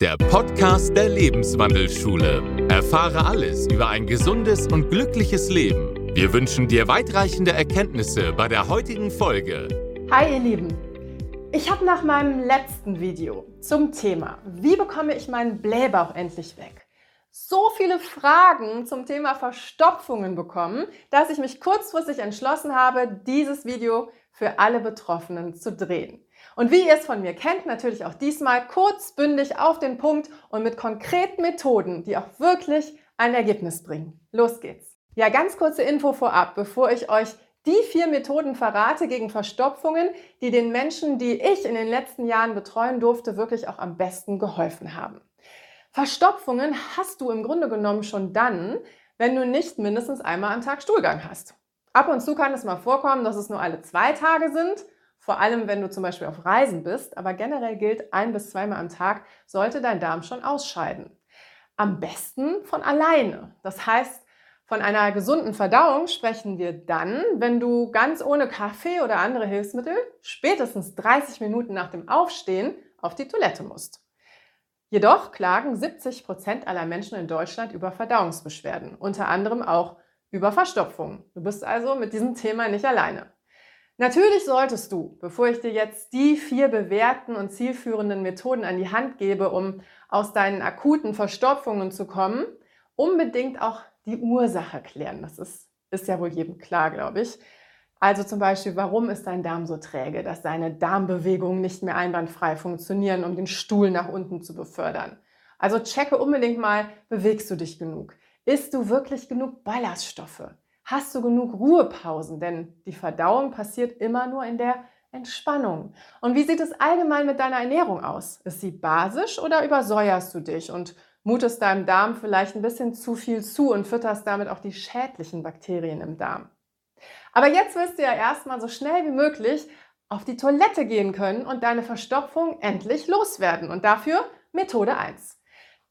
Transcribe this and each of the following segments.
der Podcast der Lebenswandelschule. Erfahre alles über ein gesundes und glückliches Leben. Wir wünschen dir weitreichende Erkenntnisse bei der heutigen Folge. Hi ihr Lieben, ich habe nach meinem letzten Video zum Thema, wie bekomme ich meinen Blähbauch endlich weg, so viele Fragen zum Thema Verstopfungen bekommen, dass ich mich kurzfristig entschlossen habe, dieses Video für alle Betroffenen zu drehen. Und wie ihr es von mir kennt, natürlich auch diesmal kurz, bündig auf den Punkt und mit konkreten Methoden, die auch wirklich ein Ergebnis bringen. Los geht's. Ja, ganz kurze Info vorab, bevor ich euch die vier Methoden verrate gegen Verstopfungen, die den Menschen, die ich in den letzten Jahren betreuen durfte, wirklich auch am besten geholfen haben. Verstopfungen hast du im Grunde genommen schon dann, wenn du nicht mindestens einmal am Tag Stuhlgang hast. Ab und zu kann es mal vorkommen, dass es nur alle zwei Tage sind vor allem, wenn du zum Beispiel auf Reisen bist, aber generell gilt, ein bis zweimal am Tag sollte dein Darm schon ausscheiden. Am besten von alleine. Das heißt, von einer gesunden Verdauung sprechen wir dann, wenn du ganz ohne Kaffee oder andere Hilfsmittel spätestens 30 Minuten nach dem Aufstehen auf die Toilette musst. Jedoch klagen 70 Prozent aller Menschen in Deutschland über Verdauungsbeschwerden, unter anderem auch über Verstopfung. Du bist also mit diesem Thema nicht alleine. Natürlich solltest du, bevor ich dir jetzt die vier bewährten und zielführenden Methoden an die Hand gebe, um aus deinen akuten Verstopfungen zu kommen, unbedingt auch die Ursache klären. Das ist, ist ja wohl jedem klar, glaube ich. Also zum Beispiel, warum ist dein Darm so träge, dass deine Darmbewegungen nicht mehr einwandfrei funktionieren, um den Stuhl nach unten zu befördern. Also checke unbedingt mal, bewegst du dich genug? Isst du wirklich genug Ballaststoffe? Hast du genug Ruhepausen? Denn die Verdauung passiert immer nur in der Entspannung. Und wie sieht es allgemein mit deiner Ernährung aus? Ist sie basisch oder übersäuerst du dich und mutest deinem Darm vielleicht ein bisschen zu viel zu und fütterst damit auch die schädlichen Bakterien im Darm? Aber jetzt wirst du ja erstmal so schnell wie möglich auf die Toilette gehen können und deine Verstopfung endlich loswerden. Und dafür Methode 1.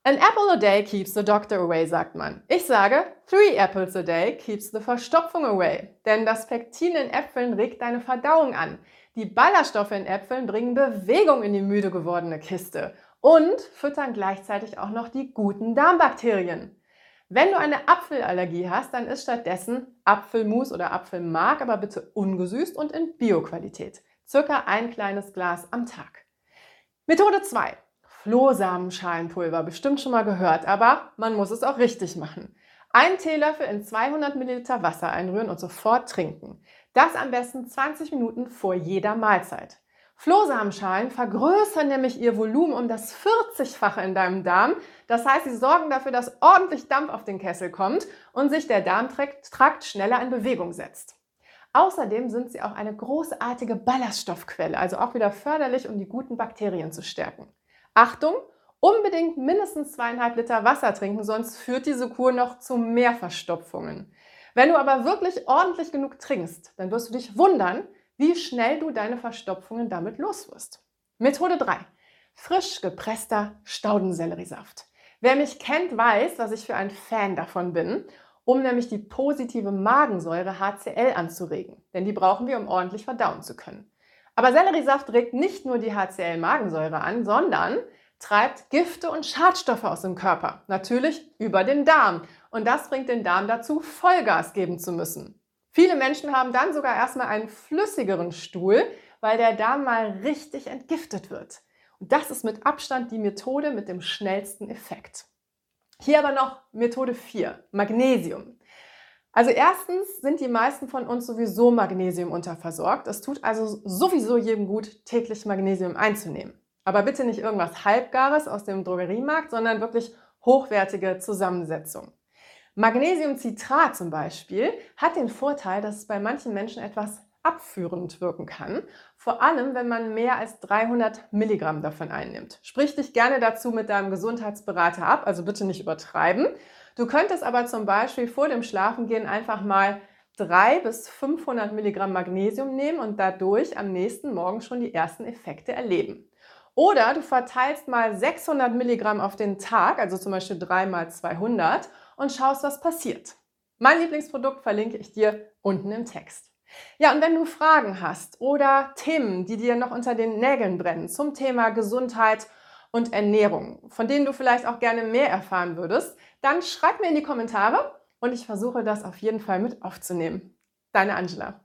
An apple a day keeps the doctor away, sagt man. Ich sage, three apples a day keeps the Verstopfung away. Denn das Pektin in Äpfeln regt deine Verdauung an. Die Ballaststoffe in Äpfeln bringen Bewegung in die müde gewordene Kiste und füttern gleichzeitig auch noch die guten Darmbakterien. Wenn du eine Apfelallergie hast, dann ist stattdessen Apfelmus oder Apfelmark, aber bitte ungesüßt und in Bioqualität. Circa ein kleines Glas am Tag. Methode 2. Flohsamenschalenpulver, bestimmt schon mal gehört, aber man muss es auch richtig machen. Ein Teelöffel in 200 Milliliter Wasser einrühren und sofort trinken. Das am besten 20 Minuten vor jeder Mahlzeit. Flohsamenschalen vergrößern nämlich ihr Volumen um das 40-fache in deinem Darm. Das heißt, sie sorgen dafür, dass ordentlich Dampf auf den Kessel kommt und sich der Darmtrakt schneller in Bewegung setzt. Außerdem sind sie auch eine großartige Ballaststoffquelle, also auch wieder förderlich, um die guten Bakterien zu stärken. Achtung, unbedingt mindestens zweieinhalb Liter Wasser trinken, sonst führt diese Kur noch zu mehr Verstopfungen. Wenn du aber wirklich ordentlich genug trinkst, dann wirst du dich wundern, wie schnell du deine Verstopfungen damit los wirst. Methode 3. Frisch gepresster Staudenselleriesaft. Wer mich kennt, weiß, dass ich für ein Fan davon bin, um nämlich die positive Magensäure HCl anzuregen. Denn die brauchen wir, um ordentlich verdauen zu können. Aber Selleriesaft regt nicht nur die HCl-Magensäure an, sondern treibt Gifte und Schadstoffe aus dem Körper. Natürlich über den Darm. Und das bringt den Darm dazu, Vollgas geben zu müssen. Viele Menschen haben dann sogar erstmal einen flüssigeren Stuhl, weil der Darm mal richtig entgiftet wird. Und das ist mit Abstand die Methode mit dem schnellsten Effekt. Hier aber noch Methode 4, Magnesium. Also erstens sind die meisten von uns sowieso Magnesium unterversorgt. Es tut also sowieso jedem gut, täglich Magnesium einzunehmen. Aber bitte nicht irgendwas Halbgares aus dem Drogeriemarkt, sondern wirklich hochwertige Zusammensetzung. Magnesiumcitrat zum Beispiel hat den Vorteil, dass es bei manchen Menschen etwas abführend wirken kann, vor allem wenn man mehr als 300 Milligramm davon einnimmt. Sprich dich gerne dazu mit deinem Gesundheitsberater ab, also bitte nicht übertreiben. Du könntest aber zum Beispiel vor dem Schlafengehen einfach mal 3 bis 500 Milligramm Magnesium nehmen und dadurch am nächsten Morgen schon die ersten Effekte erleben. Oder du verteilst mal 600 Milligramm auf den Tag, also zum Beispiel 3 mal 200 und schaust, was passiert. Mein Lieblingsprodukt verlinke ich dir unten im Text. Ja, und wenn du Fragen hast oder Themen, die dir noch unter den Nägeln brennen zum Thema Gesundheit und Ernährung, von denen du vielleicht auch gerne mehr erfahren würdest, dann schreib mir in die Kommentare und ich versuche das auf jeden Fall mit aufzunehmen. Deine Angela.